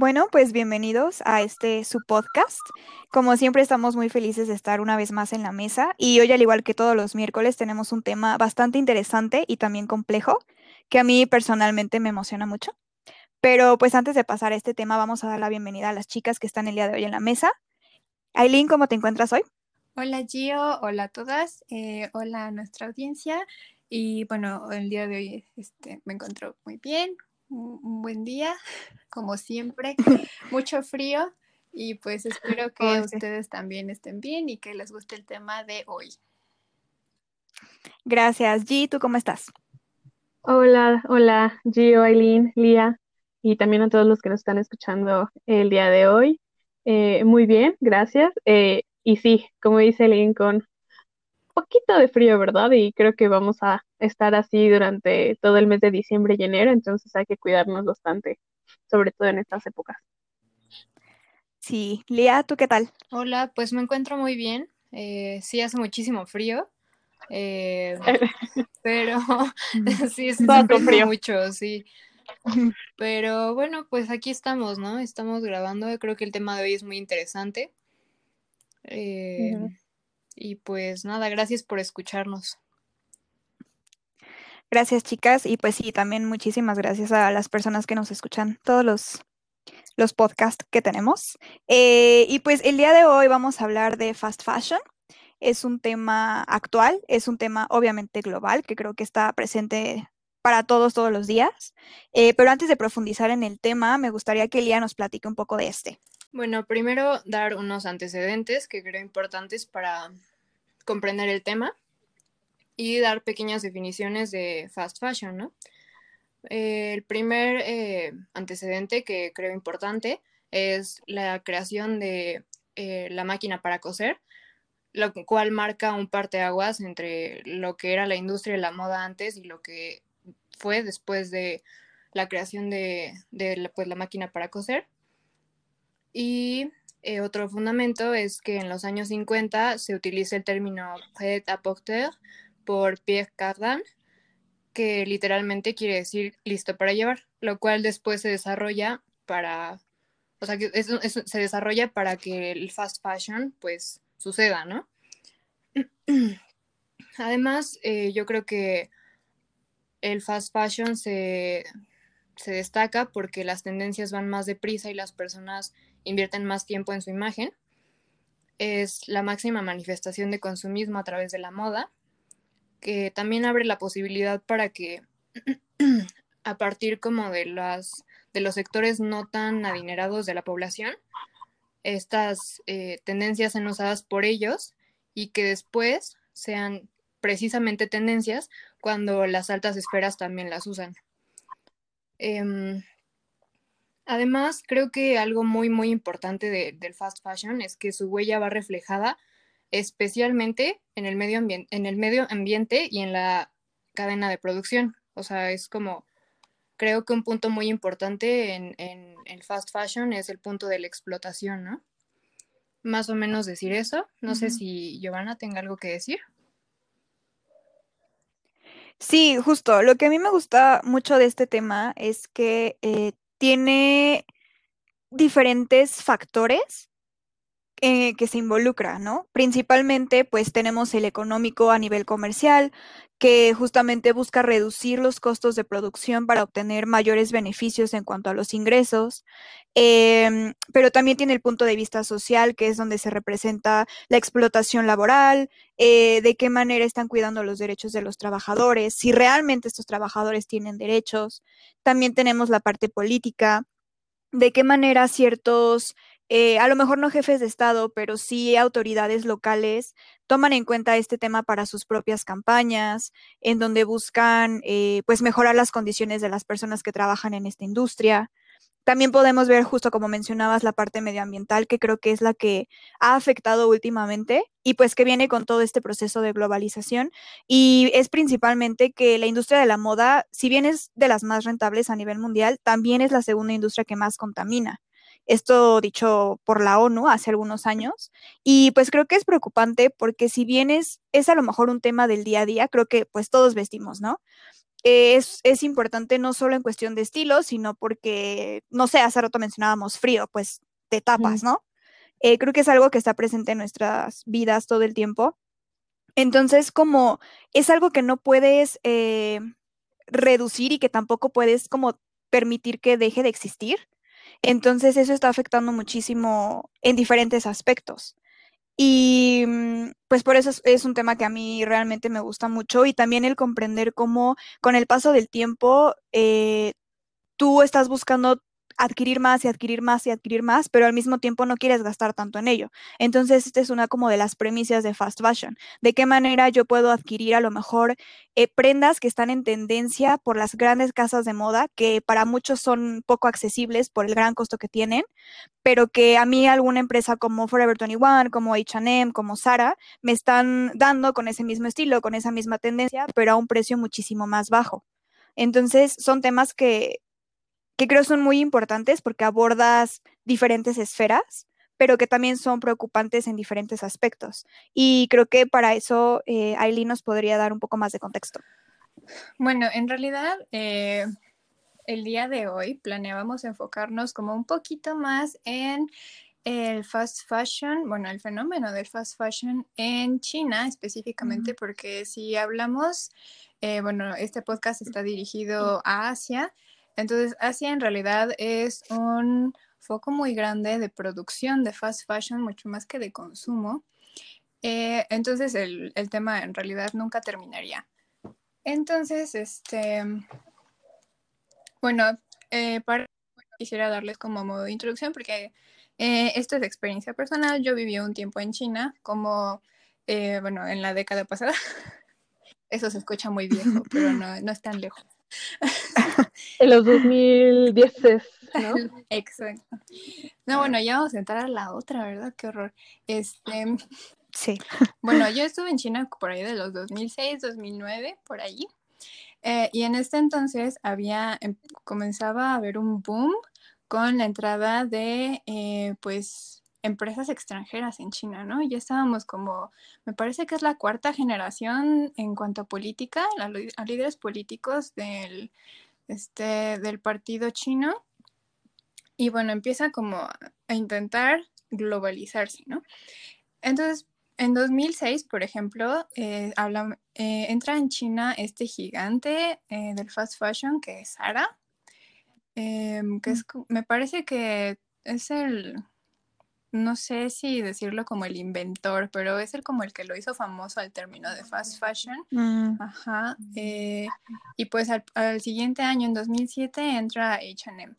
Bueno, pues bienvenidos a este su podcast. Como siempre estamos muy felices de estar una vez más en la mesa y hoy al igual que todos los miércoles tenemos un tema bastante interesante y también complejo que a mí personalmente me emociona mucho. Pero pues antes de pasar a este tema vamos a dar la bienvenida a las chicas que están el día de hoy en la mesa. Aileen, ¿cómo te encuentras hoy? Hola Gio, hola a todas, eh, hola a nuestra audiencia y bueno, el día de hoy este, me encuentro muy bien, un buen día, como siempre, mucho frío y pues espero que ustedes también estén bien y que les guste el tema de hoy. Gracias. G, ¿tú cómo estás? Hola, hola, Gio, Aileen, Lía y también a todos los que nos están escuchando el día de hoy. Eh, muy bien, gracias. Eh, y sí, como dice Aileen, con poquito de frío, ¿verdad? Y creo que vamos a estar así durante todo el mes de diciembre y enero, entonces hay que cuidarnos bastante, sobre todo en estas épocas. Sí, Lía, ¿tú qué tal? Hola, pues me encuentro muy bien. Eh, sí, hace muchísimo frío, eh, pero sí, se frío mucho, sí. Pero bueno, pues aquí estamos, ¿no? Estamos grabando. Creo que el tema de hoy es muy interesante. Eh, y pues nada, gracias por escucharnos. Gracias, chicas. Y pues sí, también muchísimas gracias a las personas que nos escuchan, todos los, los podcasts que tenemos. Eh, y pues el día de hoy vamos a hablar de fast fashion. Es un tema actual, es un tema obviamente global, que creo que está presente para todos todos los días. Eh, pero antes de profundizar en el tema, me gustaría que Elia nos platique un poco de este. Bueno, primero dar unos antecedentes que creo importantes para comprender el tema y dar pequeñas definiciones de fast fashion, ¿no? Eh, el primer eh, antecedente que creo importante es la creación de eh, la máquina para coser, lo cual marca un parteaguas entre lo que era la industria de la moda antes y lo que fue después de la creación de, pues, la máquina para coser. Y otro fundamento es que en los años 50 se utiliza el término prêt à porter por Pierre Cardin, que literalmente quiere decir listo para llevar, lo cual después se desarrolla para, o sea, que se desarrolla para que el fast fashion pues suceda, ¿no? Además, eh, yo creo que el fast fashion se, se destaca porque las tendencias van más deprisa y las personas invierten más tiempo en su imagen. Es la máxima manifestación de consumismo a través de la moda que también abre la posibilidad para que a partir como de las de los sectores no tan adinerados de la población, estas eh, tendencias sean usadas por ellos y que después sean precisamente tendencias cuando las altas esferas también las usan. Em, además, creo que algo muy, muy importante del fast fashion es que su huella va reflejada especialmente en el medio ambiente, en el medio ambiente y en la cadena de producción. O sea, es como, creo que un punto muy importante en, el fast fashion es el punto de la explotación, ¿no? Más o menos decir eso. No sé si Giovanna tenga algo que decir. Sí, justo. Lo que a mí me gusta mucho de este tema es que eh, tiene diferentes factores eh, que se involucra, ¿no? Principalmente, pues tenemos el económico a nivel comercial, que justamente busca reducir los costos de producción para obtener mayores beneficios en cuanto a los ingresos, em, pero también tiene el punto de vista social, que es donde se representa la explotación laboral, eh, de qué manera están cuidando los derechos de los trabajadores, si realmente estos trabajadores tienen derechos. También tenemos la parte política, de qué manera ciertos eh, a lo mejor no jefes de Estado, pero sí autoridades locales toman en cuenta este tema para sus propias campañas, en donde buscan eh, pues mejorar las condiciones de las personas que trabajan en esta industria. También podemos ver, justo como mencionabas, la parte medioambiental, que creo que es la que ha afectado últimamente y pues que viene con todo este proceso de globalización. Y es principalmente que la industria de la moda, si bien es de las más rentables a nivel mundial, también es la segunda industria que más contamina. Esto dicho por la ONU hace algunos años. Y pues creo que es preocupante porque si bien es, es a lo mejor un tema del día a día, creo que pues todos vestimos, ¿no? es, es, importante no solo en cuestión de estilo, sino porque, no sé, hace rato mencionábamos frío, pues te tapas, ¿no? Eh, creo que es algo que está presente en nuestras vidas todo el tiempo. Entonces, como es algo que no puedes eh, reducir y que tampoco puedes como permitir que deje de existir, entonces eso está afectando muchísimo en diferentes aspectos. Y mm, pues por eso es, un tema que a mí realmente me gusta mucho y también el comprender cómo con el paso del tiempo eh, tú estás buscando adquirir más y adquirir más y adquirir más, pero al mismo tiempo no quieres gastar tanto en ello. Entonces, esta es una como de las premisas de fast fashion. ¿De qué manera yo puedo adquirir a lo mejor eh, prendas que están en tendencia por las grandes casas de moda, que para muchos son poco accesibles por el gran costo que tienen, pero que a mí alguna empresa como Forever 21, como H&M, como Zara, me están dando con ese mismo estilo, con esa misma tendencia, pero a un precio muchísimo más bajo. Entonces, son temas que que creo son muy importantes porque abordas diferentes esferas, pero que también son preocupantes en diferentes aspectos. Y creo que para eso eh, Aileen nos podría dar un poco más de contexto. Bueno, en realidad, eh, el día de hoy planeábamos enfocarnos como un poquito más en el fast fashion, bueno, el fenómeno del fast fashion en China específicamente, porque si hablamos, eh, bueno, este podcast está dirigido a Asia, entonces, Asia en realidad es un foco muy grande de producción de fast fashion, mucho más que de consumo. Eh, entonces, el, tema en realidad nunca terminaría. Entonces, este, bueno, eh, para, quisiera darles como modo de introducción porque eh, esto es experiencia personal. Yo viví un tiempo en China, como, bueno, en la década pasada. Eso se escucha muy viejo, pero no, no es tan lejos en los 2010, ¿no? Exacto. No, bueno, ya vamos a entrar a la otra, ¿verdad? Qué horror. Este, sí. Bueno, yo estuve en China por ahí de los 2006, 2009, por ahí. Eh, y en este entonces había, em, comenzaba a haber un boom con la entrada de, eh, pues, empresas extranjeras en China, ¿no? Ya estábamos como, me parece que es la cuarta generación en cuanto a política, a, líderes políticos del, este, del partido chino. Y bueno, empieza como a intentar globalizarse, ¿no? Entonces, en 2006, por ejemplo, eh, eh, entra en China este gigante eh, del fast fashion que es Zara, em, que es, me parece que es el no sé si decirlo como el inventor, pero es el como el que lo hizo famoso al término de fast fashion. Mm. Ajá. Eh, y pues al, siguiente año, en 2007, entra HM.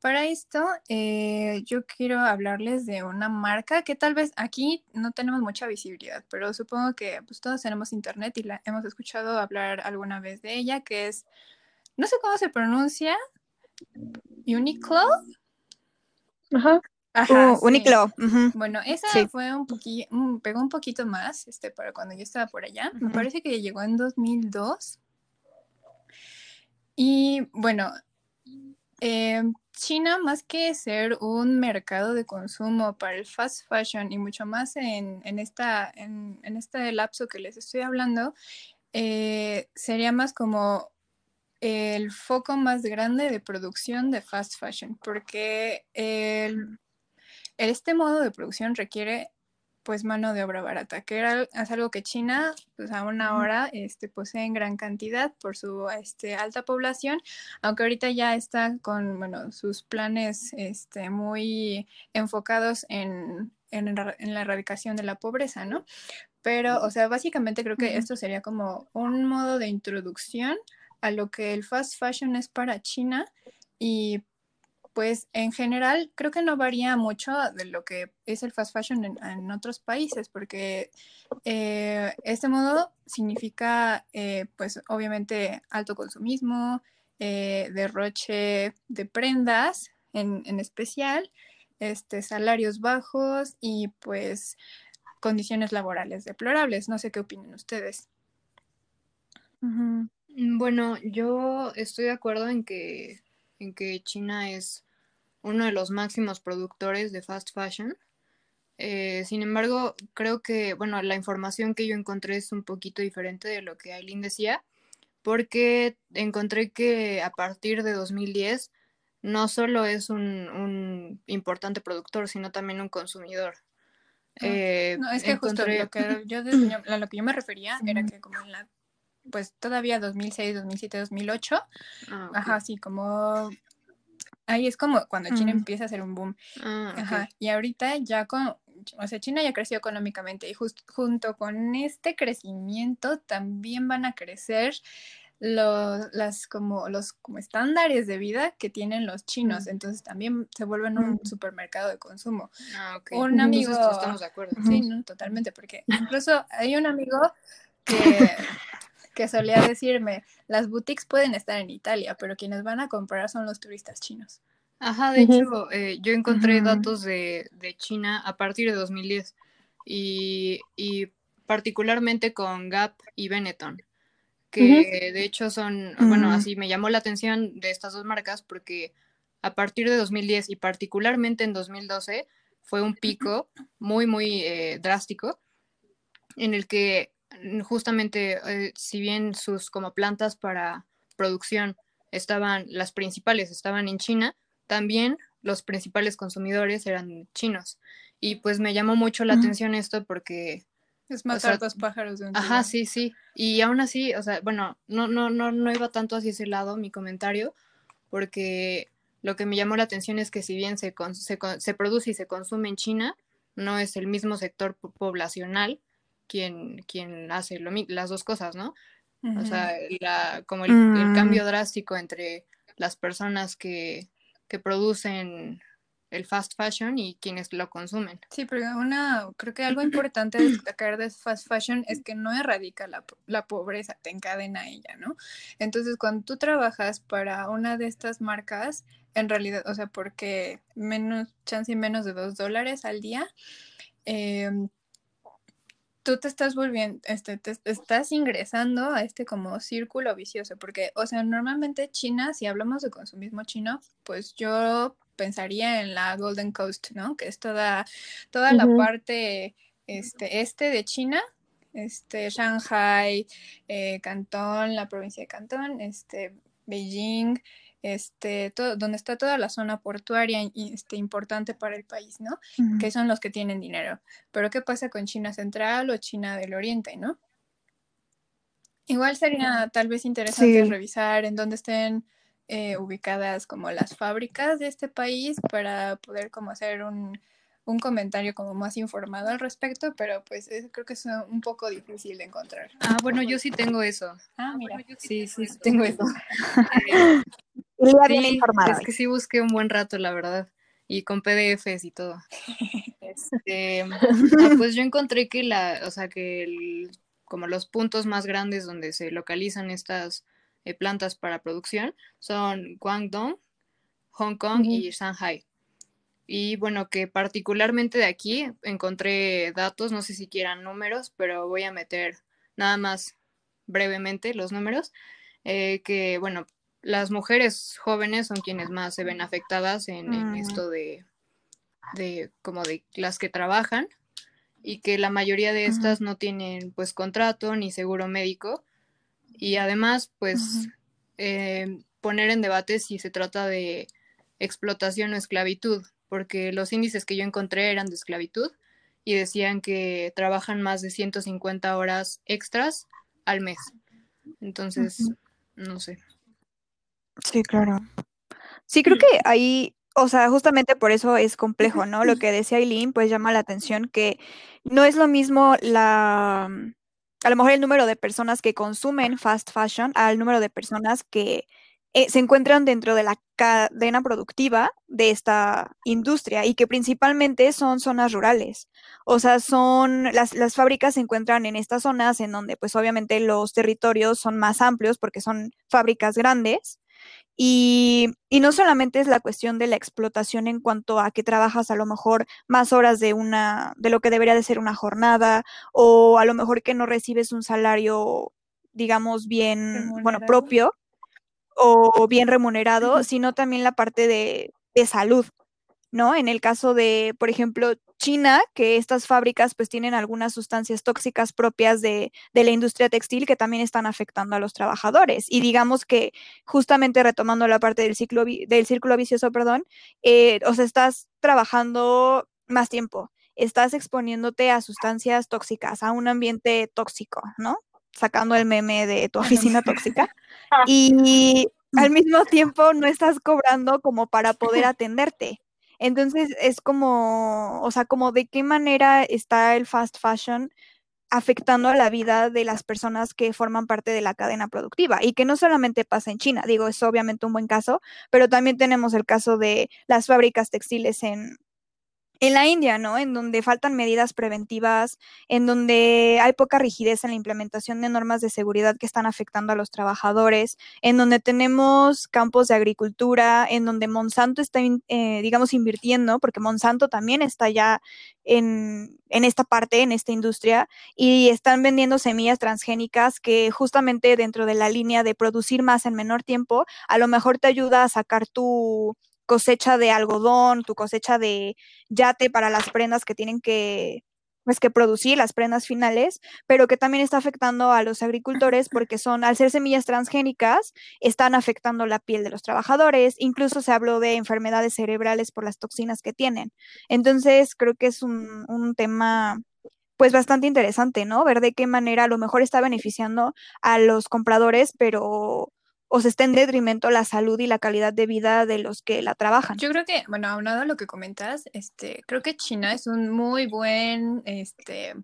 Para esto, eh, yo quiero hablarles de una marca que tal vez aquí no tenemos mucha visibilidad, pero supongo que pues, todos tenemos internet y la hemos escuchado hablar alguna vez de ella, que es, no sé cómo se pronuncia, Uniqlo. Ajá. Ajá, uh, Uniqlo. Bueno, esa fue un poquito, pegó un poquito más, este, para cuando yo estaba por allá. Me parece que llegó en 2002. Y bueno, em, China, más que ser un mercado de consumo para el fast fashion y mucho más en, esta, en, este lapso que les estoy hablando, eh, sería más como el foco más grande de producción de fast fashion, porque el este modo de producción requiere pues mano de obra barata, que era, es algo que China pues aún ahora este, posee en gran cantidad por su este, alta población, aunque ahorita ya está con bueno, sus planes este, muy enfocados en, en, la erradicación de la pobreza, ¿no? Pero, o sea, básicamente creo que esto sería como un modo de introducción a lo que el fast fashion es para China y pues en general creo que no varía mucho de lo que es el fast fashion en, otros países, porque eh, este modo significa, eh, pues obviamente, alto consumismo, eh, derroche de prendas en, especial, este, salarios bajos y pues condiciones laborales deplorables. No sé qué opinan ustedes. Bueno, yo estoy de acuerdo en que en que China es uno de los máximos productores de fast fashion. Eh, sin embargo, creo que, bueno, la información que yo encontré es un poquito diferente de lo que Aileen decía, porque encontré que a partir de 2010 no solo es un, importante productor, sino también un consumidor. Ah, eh, no, es que justo lo que, yo, a lo que yo me refería era que como en la, pues todavía 2006, 2007, 2008, ajá, sí, como ahí es como cuando China mm. empieza a hacer un boom. Ah, ajá, y ahorita ya con, o sea, China ya creció económicamente y junto con este crecimiento también van a crecer los, las, como, los como estándares de vida que tienen los chinos. Entonces también se vuelven un supermercado de consumo. Ah, Un amigo. estamos de acuerdo. Sí, totalmente, porque incluso hay un amigo que, que solía decirme, las boutiques pueden estar en Italia, pero quienes van a comprar son los turistas chinos. Ajá, de hecho, eh, yo encontré datos de, de, China a partir de 2010 y, y particularmente con Gap y Benetton que de hecho son, bueno, mm. así me llamó la atención de estas dos marcas porque a partir de 2010 y particularmente en 2012 fue un pico muy, muy eh, drástico en el que justamente, eh, si bien sus como plantas para producción estaban, las principales estaban en China, también los principales consumidores eran chinos. Y pues me llamó mucho la atención esto porque es matar dos pájaros de un tiro. Ajá, sí, sí. Y aún así, o sea, bueno, no, no, no, no iba tanto hacia ese lado mi comentario, porque lo que me llamó la atención es que si bien se, se, se produce y se consume en China, no es el mismo sector poblacional quien, quien hace lo, las dos cosas, ¿no? O sea, la, como el, el, cambio mm. drástico entre las personas que, que producen el fast fashion y quienes lo consumen. Sí, pero una, creo que algo importante de destacar de fast fashion es que no erradica la, la, pobreza, te encadena ella, ¿no? Entonces, cuando tú trabajas para una de estas marcas, en realidad, o sea, porque menos, chance y menos de dos dólares al día, em, tú te estás volviendo, este, te estás ingresando a este como círculo vicioso, porque, o sea, normalmente China, si hablamos de consumismo chino, pues yo pensaría en la Golden Coast, ¿no? Que es toda, toda la parte este, este de China, este, Shanghai, eh, Cantón, la provincia de Cantón, este, Beijing, este, todo, donde está toda la zona portuaria este, importante para el país, ¿no? Que son los que tienen dinero. Pero ¿qué pasa con China Central o China del Oriente, ¿no? Igual sería tal vez interesante revisar en dónde estén eh, ubicadas como las fábricas de este país para poder como hacer un, un comentario como más informado al respecto, pero pues creo que es un poco difícil de encontrar. Ah, bueno, yo sí tengo eso. Ah, mira. sí, sí, tengo eso. Es que sí busqué un buen rato, la verdad, y con PDFs y todo. Este, ah, pues yo encontré que la, o sea, que el, como los puntos más grandes donde se localizan estas eh, plantas para producción son Guangdong, Hong Kong y Shanghai. Y bueno, que particularmente de aquí encontré datos, no sé si quieran números, pero voy a meter nada más brevemente los números, eh, que bueno, las mujeres jóvenes son quienes más se ven afectadas en, mm. esto de, de, como de las que trabajan y que la mayoría de estas no tienen pues contrato ni seguro médico y además, pues, eh, poner en debate si se trata de explotación o esclavitud, porque los índices que yo encontré eran de esclavitud y decían que trabajan más de 150 horas extras al mes. Entonces, no sé. Sí, claro. Sí, creo que ahí, o sea, justamente por eso es complejo, ¿no? Lo que decía Eileen, pues llama la atención que no es lo mismo la a lo mejor el número de personas que consumen fast fashion al número de personas que eh, se encuentran dentro de la cadena productiva de esta industria y que principalmente son zonas rurales. O sea, son las, las fábricas se encuentran en estas zonas en donde pues obviamente los territorios son más amplios porque son fábricas grandes y, no solamente es la cuestión de la explotación en cuanto a que trabajas a lo mejor más horas de una, de lo que debería de ser una jornada, o a lo mejor que no recibes un salario, digamos, bien, bueno, propio o bien remunerado, sino también la parte de, de salud. ¿No? En el caso de, por ejemplo, China, que estas fábricas pues tienen algunas sustancias tóxicas propias de, la industria textil que también están afectando a los trabajadores. Y digamos que justamente retomando la parte del ciclo del círculo vicioso, perdón, eh, o sea, estás trabajando más tiempo, estás exponiéndote a sustancias tóxicas, a un ambiente tóxico, ¿no? Sacando el meme de tu oficina tóxica. Y al mismo tiempo no estás cobrando como para poder atenderte. Entonces es como, o sea, como de qué manera está el fast fashion afectando a la vida de las personas que forman parte de la cadena productiva y que no solamente pasa en China, digo, es obviamente un buen caso, pero también tenemos el caso de las fábricas textiles en, en la India, ¿no? En donde faltan medidas preventivas, en donde hay poca rigidez en la implementación de normas de seguridad que están afectando a los trabajadores, en donde tenemos campos de agricultura, en donde Monsanto está, eh, digamos, invirtiendo, porque Monsanto también está ya en, en, esta parte, en esta industria, y están vendiendo semillas transgénicas que justamente dentro de la línea de producir más en menor tiempo, a lo mejor te ayuda a sacar tu cosecha de algodón, tu cosecha de yate para las prendas que tienen que, pues, que producir, las prendas finales, pero que también está afectando a los agricultores porque son, al ser semillas transgénicas, están afectando la piel de los trabajadores, incluso se habló de enfermedades cerebrales por las toxinas que tienen. Entonces, creo que es un, un tema pues bastante interesante, ¿no? Ver de qué manera a lo mejor está beneficiando a los compradores, pero o se está en detrimento la salud y la calidad de vida de los que la trabajan. Yo creo que, bueno, aunado a lo que comentas, este, creo que China es un muy buen este,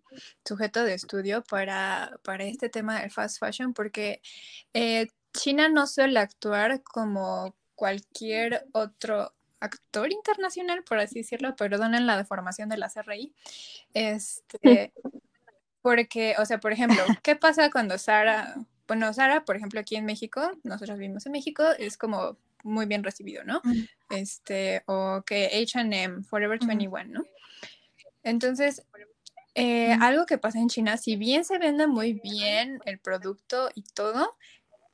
sujeto de estudio para, para este tema del fast fashion, porque eh, China no suele actuar como cualquier otro actor internacional, por así decirlo, perdonen la deformación de la CRI, este, porque, o sea, por ejemplo, ¿qué pasa cuando Sara bueno, Sara, por ejemplo, aquí en México, nosotros vivimos en México, es como muy bien recibido, ¿no? Este, o que HM, Forever 21, ¿no? Entonces, eh, algo que pasa en China, si bien se vende muy bien el producto y todo,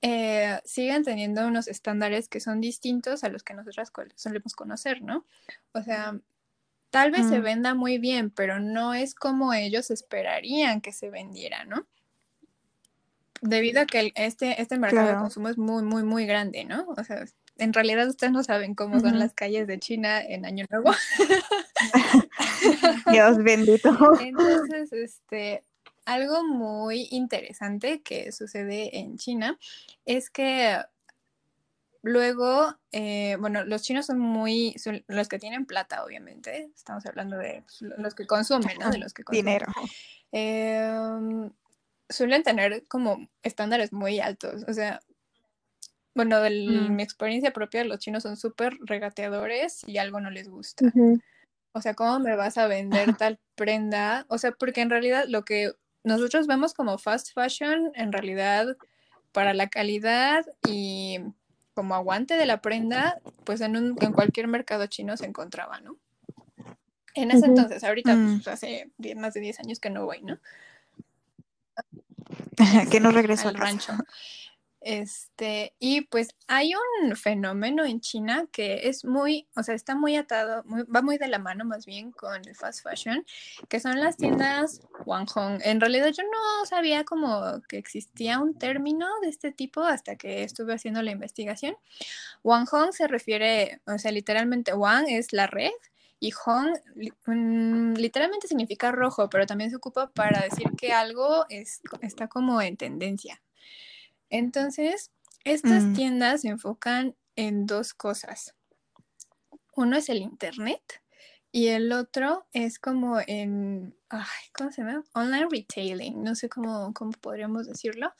eh, siguen teniendo unos estándares que son distintos a los que nosotras solemos conocer, ¿no? O sea, tal vez se venda muy bien, pero no es como ellos esperarían que se vendiera, ¿no? Debido a que este, este mercado de consumo es muy, muy, muy grande, ¿no? O sea, en realidad ustedes no saben cómo son las calles de China en Año Nuevo. Dios bendito. Entonces, este, algo muy interesante que sucede en China es que luego, eh, bueno, los chinos son muy, los que tienen plata, obviamente, estamos hablando de pues, los que consumen, ¿no? De los que consumen. Dinero. Eh, suelen tener como estándares muy altos. O sea, bueno, de mm. mi experiencia propia, los chinos son súper regateadores y algo no les gusta. O sea, ¿cómo me vas a vender tal prenda? O sea, porque en realidad lo que nosotros vemos como fast fashion, en realidad, para la calidad y como aguante de la prenda, pues en, un, en cualquier mercado chino se encontraba, ¿no? En ese entonces, ahorita, mm. pues, hace más de 10 años que no voy, ¿no? que no regresó al rancho. Este, y pues hay un fenómeno en China que es muy, o sea, está muy atado, va muy de la mano más bien con el fast fashion, que son las tiendas Wanhong. En realidad yo no sabía como que existía un término de este tipo hasta que estuve haciendo la investigación. Wanhong se refiere, o sea, literalmente Wang es la red y Hong mm, literalmente significa rojo, pero también se ocupa para decir que algo está como en tendencia. Entonces, estas mm. tiendas se enfocan en dos cosas. Uno es el Internet y el otro es como en, ¿cómo se llama? Online retailing, no sé cómo, cómo podríamos decirlo.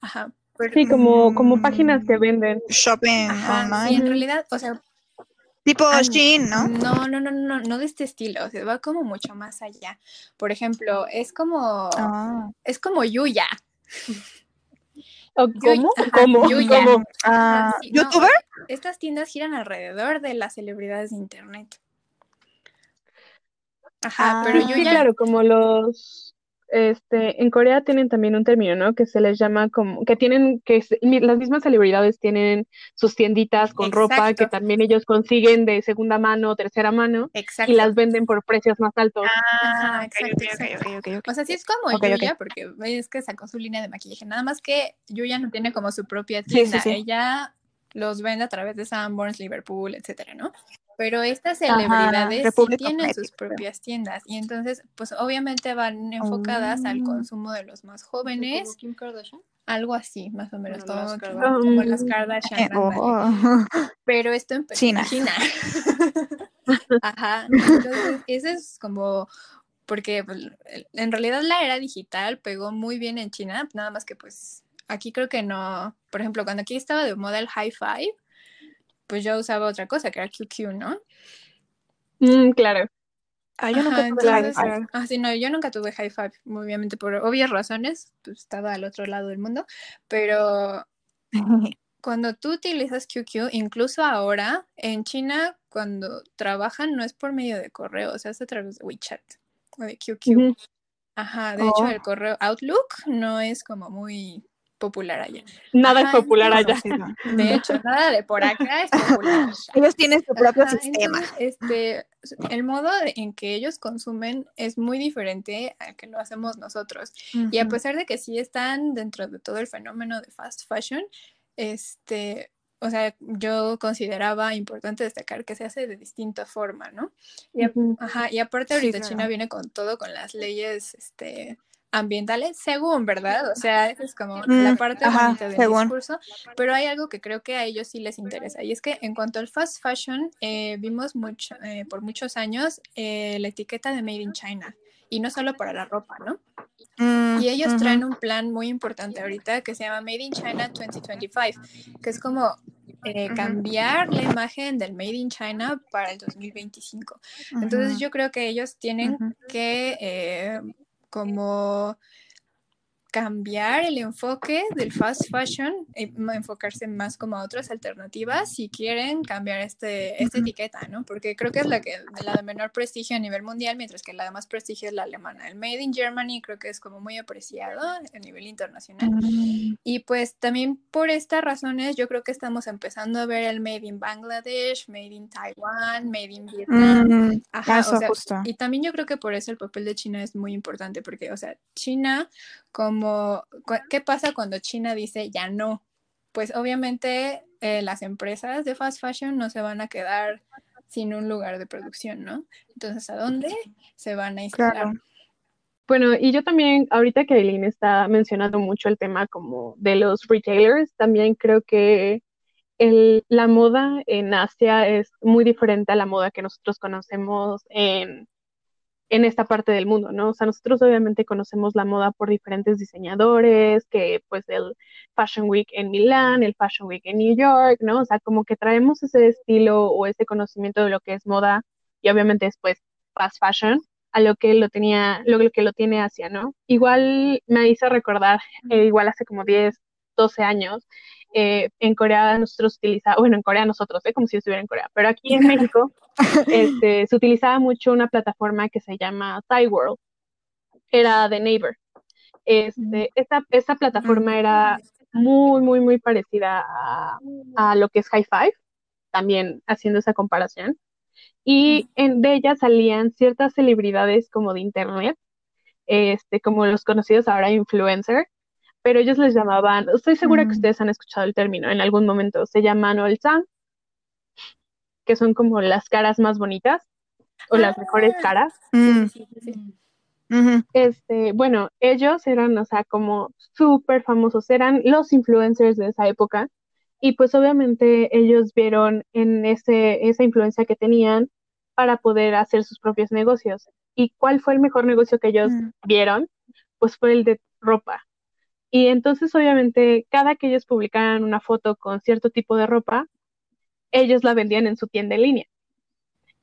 Ajá. sí, como, como páginas que venden. Shopping online. Sí, en realidad, o sea, Tipo ah, ¿no? No, no, no, no, no de este estilo, o sea, va como mucho más allá. Por ejemplo, es como, ah. es como Yuya. ¿Cómo? ¿Cómo? Yuya. Ah, ¿Youtuber? estas tiendas giran alrededor de las celebridades de internet. Ajá, pero Yuya. Sí, claro, como los este, en Corea tienen también un término, ¿no? Que se les llama como, que tienen, que es- las mismas celebridades tienen sus tienditas con ropa que también ellos consiguen de segunda mano, tercera mano, y Exacto. las venden por precios más altos. Ah, exacto, ok, ok, exacto. ok, ok, ok. O sea, sí es como. Yuya, porque ves que sacó su línea de maquillaje. Nada más que Yuya no tiene como su propia Sí, sí, tienda. sí. Ella los vende a través de Sanborns, Liverpool, etcétera, ¿no? Pero estas celebridades sí tienen sus propias tiendas y entonces, pues obviamente van enfocadas al Oh. consumo de los más jóvenes, ¿Como Kim Kardashian? algo así, más o menos, Bueno, las como, Kardashian. como las Kardashian. Eh, oh. Pero esto empezó China. en China. Ajá. Entonces, eso es como porque pues, en realidad la era digital pegó muy bien en China, nada más que pues aquí creo que no. Por ejemplo, cuando aquí estaba de moda el high five, pues yo usaba otra cosa que era QQ, ¿no? Mm, claro. Ah, yo nunca Ajá, tuve entonces, hi-fi. ah, sí, no, yo nunca tuve high five, obviamente por obvias razones, pues estaba al otro lado del mundo, pero cuando tú utilizas QQ, incluso ahora en China, cuando trabajan no es por medio de correo, se hace a través de WeChat o de QQ. Ajá, de hecho Oh. el correo Outlook no es como muy popular allá. Nada Ajá, es popular allá. De hecho, nada de por acá es popular. allá. Ellos tienen su propio Ajá, sistema. entonces, este, el modo de- en que ellos consumen es muy diferente al que lo hacemos nosotros. Y a pesar de que sí están dentro de todo el fenómeno de fast fashion, este, o sea, yo consideraba importante destacar que se hace de distinta forma, ¿no? Y, ajá, y aparte Sí, ahorita claro. China viene con todo, con las leyes, este, ambientales, según, ¿verdad? O sea, esa es como la Mm, parte ajá, bonita del según. discurso, pero hay algo que creo que a ellos sí les interesa, y es que en cuanto al fast fashion, eh, vimos mucho, eh, por muchos años eh, la etiqueta de Made in China, y no solo para la ropa, ¿no? Mm, Y ellos ujú. traen un plan muy importante ahorita que se llama Made in China 2025, que es como eh, cambiar la imagen del Made in China para el 2025. Entonces yo creo que ellos tienen que eh, como cambiar el enfoque del fast fashion y ma- enfocarse más como a otras alternativas si quieren cambiar este, esta etiqueta, ¿no? Porque creo que es la, que, la de menor prestigio a nivel mundial, mientras que la de más prestigio es la alemana. El Made in Germany creo que es como muy apreciado a nivel internacional. Mm, Y pues también por estas razones yo creo que estamos empezando a ver el Made in Bangladesh, Made in Taiwan, Made in Vietnam. mm, Ajá, eso o sea, justo. y también yo creo que por eso el papel de China es muy importante, porque, o sea, China, como, ¿qué pasa cuando China dice ya no? Pues obviamente eh, las empresas de fast fashion no se van a quedar sin un lugar de producción, ¿no? Entonces, ¿a dónde se van a instalar? Claro. Bueno, y yo también, ahorita que Aileen está mencionando mucho el tema como de los retailers, también creo que la moda en Asia es muy diferente a la moda que nosotros conocemos en, en esta parte del mundo, ¿no? O sea, nosotros obviamente conocemos la moda por diferentes diseñadores, que pues el Fashion Week en Milán, el Fashion Week en New York, ¿no? O sea, como que traemos ese estilo o ese conocimiento de lo que es moda y obviamente después fast fashion a lo que lo tenía, lo, que lo tiene Asia, ¿no? Igual me hizo recordar, eh, igual hace como 10, 12 años, eh, en Corea nosotros utilizábamos, bueno, en Corea nosotros, ¿eh? como si yo estuviera en Corea, pero aquí en México este, se utilizaba mucho una plataforma que se llama Thai World, era de Neighbor. Este, esta, esta plataforma era muy, muy, muy parecida a, a lo que es High Five, también haciendo esa comparación. Y en, de ella salían ciertas celebridades como de internet, este, como los conocidos ahora influencer, pero ellos les llamaban, estoy segura que Mm. ustedes han escuchado el término en algún momento, se llaman Olsan, que son como las caras más bonitas o las mejores Ah. caras. Mm, Sí, sí, sí, sí. ujú. Este, bueno, ellos eran, o sea, como súper famosos, eran los influencers de esa época. Y pues obviamente ellos vieron en ese, esa influencia que tenían para poder hacer sus propios negocios. ¿Y cuál fue el mejor negocio que ellos Mm. vieron? Pues fue el de ropa. Y entonces obviamente cada que ellos publicaran una foto con cierto tipo de ropa, ellos la vendían en su tienda en línea.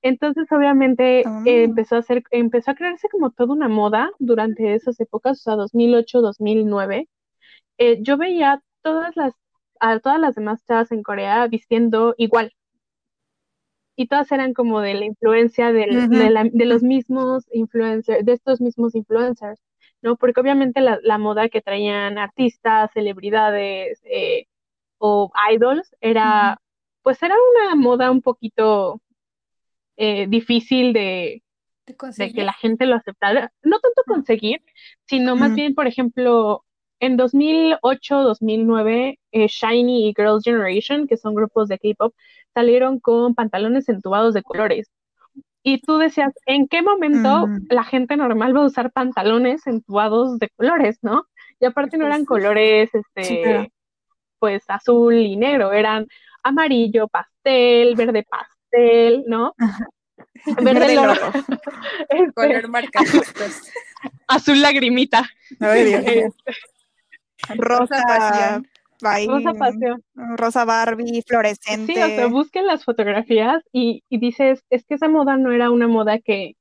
Entonces, obviamente, Ah. eh, empezó a hacer, empezó a crearse como toda una moda durante esas épocas, o sea, 2008, 2009. Eh, yo veía todas las, a todas las demás chavas en Corea vistiendo igual. Y todas eran como de la influencia del- Ujú. de, la- de los mismos influencers, de estos mismos influencers. ¿no? Porque obviamente la, la moda que traían artistas, celebridades eh, o idols era, pues era una moda un poquito eh, difícil de, ¿De que la gente lo aceptara. No tanto conseguir, sino más bien, por ejemplo, en 2008, 2009, eh, Shiny y Girls' Generation, que son grupos de K-pop, salieron con pantalones entubados de colores. Y tú decías, ¿en qué momento la gente normal va a usar pantalones entubados de colores, no? Y aparte no eran colores, este, Sí, claro. pues azul y negro, eran amarillo, pastel, verde pastel, ¿no? Verde Verde loro. Este, Color marca azul lagrimita. Ay, Dios mío. Este, Rosa, pasión. ahí, rosa pasión. rosa Barbie, Sí, o sea, fluorescente. busquen las fotografías y, y dices, es que esa moda no era una moda que,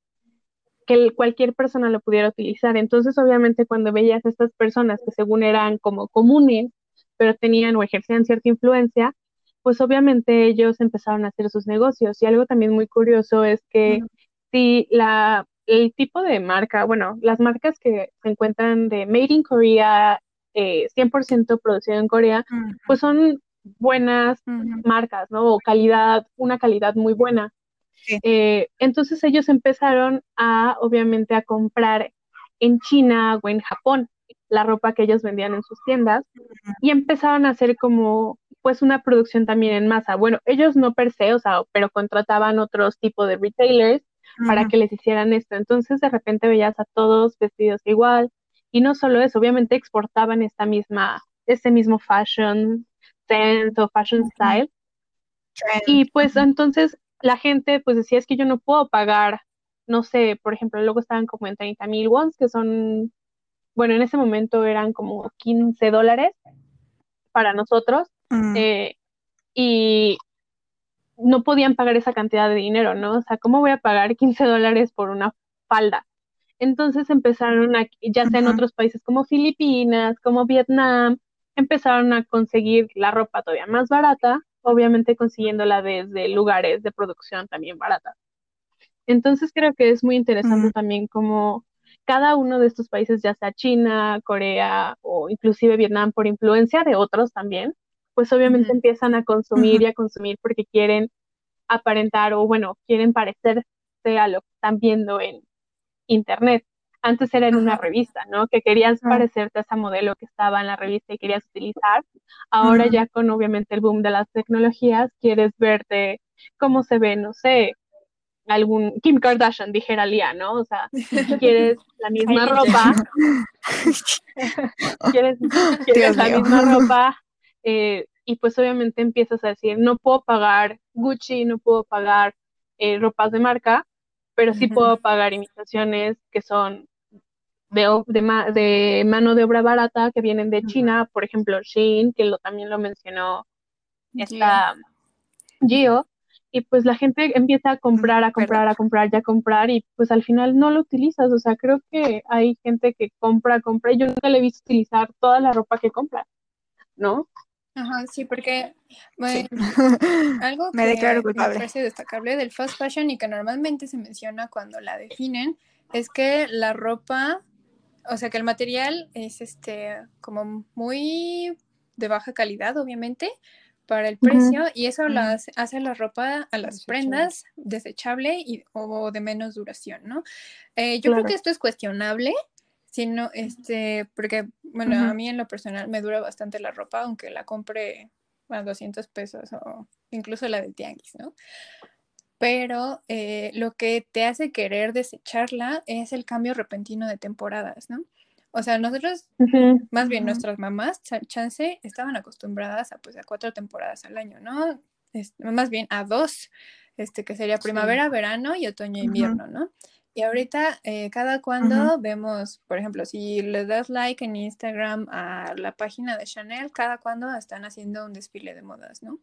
que cualquier persona lo pudiera utilizar. Entonces, obviamente, cuando veías a estas personas que según eran como comunes, pero tenían o ejercían cierta influencia, pues obviamente ellos empezaron a hacer sus negocios. Y algo también muy curioso es que si la, el tipo de marca, bueno, las marcas que se encuentran de Made in Korea, eh, 100% producido en Corea, pues son buenas marcas, ¿no? O calidad, una calidad muy buena. Sí. Eh, entonces ellos empezaron a, obviamente, a comprar en China o en Japón la ropa que ellos vendían en sus tiendas y empezaron a hacer como, pues, una producción también en masa. Bueno, ellos no per se, o sea, pero contrataban otros tipos de retailers para que les hicieran esto. Entonces, de repente veías a todos vestidos igual y no solo eso, obviamente exportaban esta misma, este mismo fashion sense o fashion style Trend. y pues entonces la gente pues decía, es que yo no puedo pagar, no sé, por ejemplo, luego estaban como en 30 mil wons, que son, bueno, en ese momento eran como 15 dólares para nosotros, Mm. eh, y no podían pagar esa cantidad de dinero, ¿no? O sea, ¿cómo voy a pagar 15 dólares por una falda? Entonces empezaron a, ya sea en otros países como Filipinas, como Vietnam, empezaron a conseguir la ropa todavía más barata, obviamente consiguiéndola desde lugares de producción también baratas. Entonces creo que es muy interesante Ujú. también como cada uno de estos países, ya sea China, Corea o inclusive Vietnam, por influencia de otros también, pues obviamente empiezan a consumir y a consumir porque quieren aparentar o bueno, quieren parecerse a lo que están viendo en internet. Antes era en una revista, ¿no? Que querías parecerte a esa modelo que estaba en la revista y querías utilizar. Ahora ya con obviamente el boom de las tecnologías, quieres verte cómo se ve, no sé, algún Kim Kardashian, dijera Lía, ¿no? O sea, quieres la misma ropa, quieres, la mío. misma ropa, eh, y pues obviamente empiezas a decir, no puedo pagar Gucci, no puedo pagar eh, ropas de marca, pero sí puedo pagar imitaciones que son de, de, de mano de obra barata que vienen de China, por ejemplo, Shein, que lo, también lo mencionó Gio. esta Gio, y pues la gente empieza a comprar, a comprar, Perdón. a comprar, ya a comprar, y pues al final no lo utilizas, o sea, creo que hay gente que compra, compra, y yo nunca le he visto utilizar toda la ropa que compra, ¿no? Ajá, sí, porque bueno, Sí. algo Me declaro que me parece destacable del fast fashion y que normalmente se menciona cuando la definen es que la ropa, o sea, que el material es este como muy de baja calidad, obviamente, para el precio y eso lo Mm. hace, hace la ropa a las Desechable. prendas desechable y, o de menos duración, ¿no? Eh, yo creo que esto es cuestionable, sino este, porque, bueno, a Ujú. mí en lo personal me dura bastante la ropa, aunque la compre a 200 pesos o incluso la de tianguis, ¿no? Pero eh, lo que te hace querer desecharla es el cambio repentino de temporadas, ¿no? O sea, nosotros, más bien nuestras mamás, cha- chance, estaban acostumbradas a, pues, a cuatro temporadas al año, ¿no? Es- más bien a dos, este, que sería Sí. primavera, verano y otoño, Ujú. invierno, ¿no? Y ahorita, eh, cada cuando vemos, por ejemplo, si le das like en Instagram a la página de Chanel, cada cuando están haciendo un desfile de modas, ¿no?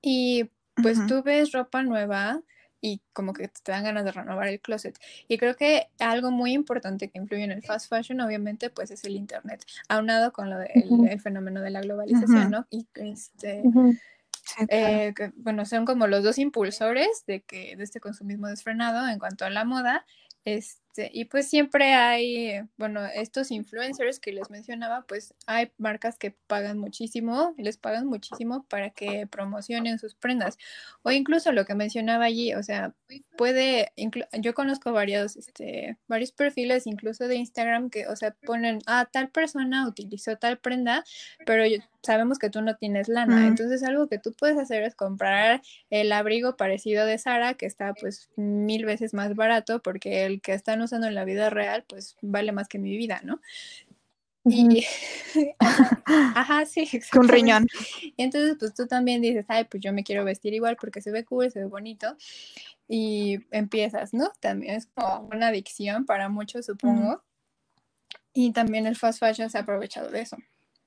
Y pues Ujú. tú ves ropa nueva y como que te dan ganas de renovar el closet. Y creo que algo muy importante que influye en el fast fashion, obviamente, pues es el internet, aunado con lo del Ujú. el fenómeno de la globalización. ¿no? Y este. Eh, que, bueno, son como los dos impulsores de que de este consumismo desfrenado en cuanto a la moda. Y pues siempre hay, bueno, estos influencers que les mencionaba, pues hay marcas que pagan muchísimo, les pagan muchísimo para que promocionen sus prendas. O incluso lo que mencionaba allí, o sea, puede, yo conozco varios, este, varios perfiles, incluso de Instagram, que, o sea, ponen, ah, tal persona utilizó tal prenda, pero sabemos que tú no tienes lana. Entonces, algo que tú puedes hacer es comprar el abrigo parecido de Sara, que está pues mil veces más barato, porque el que están usando en la vida real, pues vale más que mi vida, ¿no? Y, ajá, sí, Un riñón. Y entonces, pues tú también dices, ay, pues yo me quiero vestir igual porque se ve cool, se ve bonito. Y empiezas, ¿no? También es como una adicción para muchos, supongo. Y también el fast fashion se ha aprovechado de eso.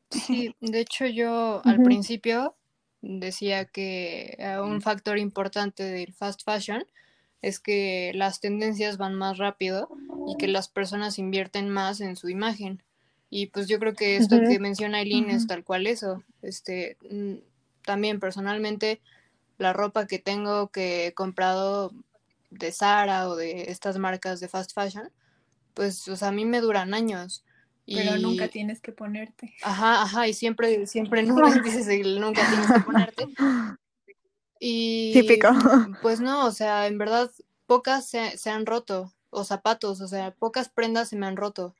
Sí, de hecho yo al principio decía que un factor importante del fast fashion es que las tendencias van más rápido y que las personas invierten más en su imagen. Y pues yo creo que esto que menciona Eileen es tal cual eso. Este, mm, también personalmente la ropa que tengo que he comprado de Zara o de estas marcas de fast fashion, pues o sea, a mí me duran años. Pero nunca tienes que ponerte. Ajá, ajá, y siempre, siempre nunca dices nunca tienes que ponerte. Y Típico. pues no, o sea, en verdad pocas se, se, han roto, o zapatos, o sea, pocas prendas se me han roto.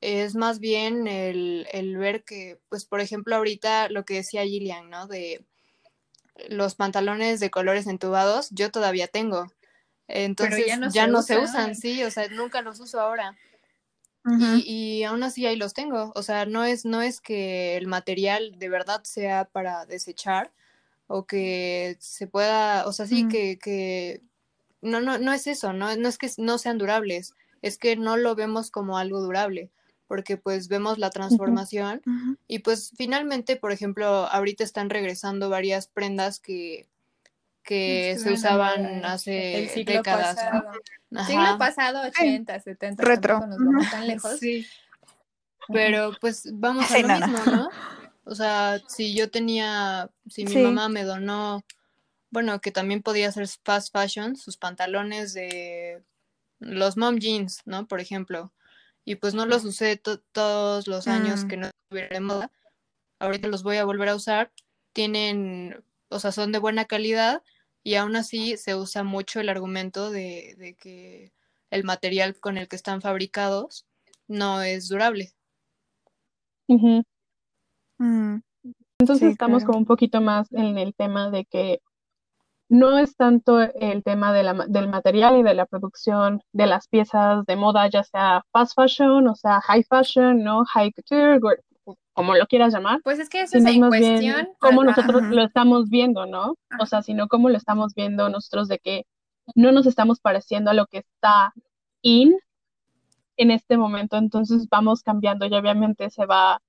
Es más bien el, el, ver que, pues, por ejemplo, ahorita lo que decía Gillian, ¿no? De los pantalones de colores entubados, yo todavía tengo. Entonces ya no, ya se, no se usan, sí, o sea, nunca los uso ahora y, aún así ahí los tengo. O sea, no es, no es que el material de verdad sea para desechar o que se pueda, o sea, sí que, que no, no, no es eso, no, no es que no sean durables, es que no lo vemos como algo durable, porque pues vemos la transformación y pues finalmente, por ejemplo, ahorita están regresando varias prendas que, que se usaban hace décadas. Pasado. Siglo pasado, 80, 70, retro. Nos vamos tan lejos. Sí. Pero pues vamos a lo mismo, ¿no? O sea, si yo tenía, si mi mamá me donó, bueno, que también podía hacer fast fashion, sus pantalones de los mom jeans, ¿no? Por ejemplo. Y pues no los usé todos los años mm. que no estuviera de moda. Ahorita los voy a volver a usar. Tienen, o sea, son de buena calidad y aún así se usa mucho el argumento de, que el material con el que están fabricados no es durable. Mm. Entonces estamos como un poquito más en el tema de que no es tanto el tema de la, del material y de la producción de las piezas de moda, ya sea fast fashion, o sea high fashion, no high couture, como lo quieras llamar. Pues es que eso es en cuestión. Cómo nosotros lo estamos viendo, ¿no? O sea, sino cómo lo estamos viendo nosotros de que no nos estamos pareciendo a lo que está in en este momento, entonces vamos cambiando y obviamente se va,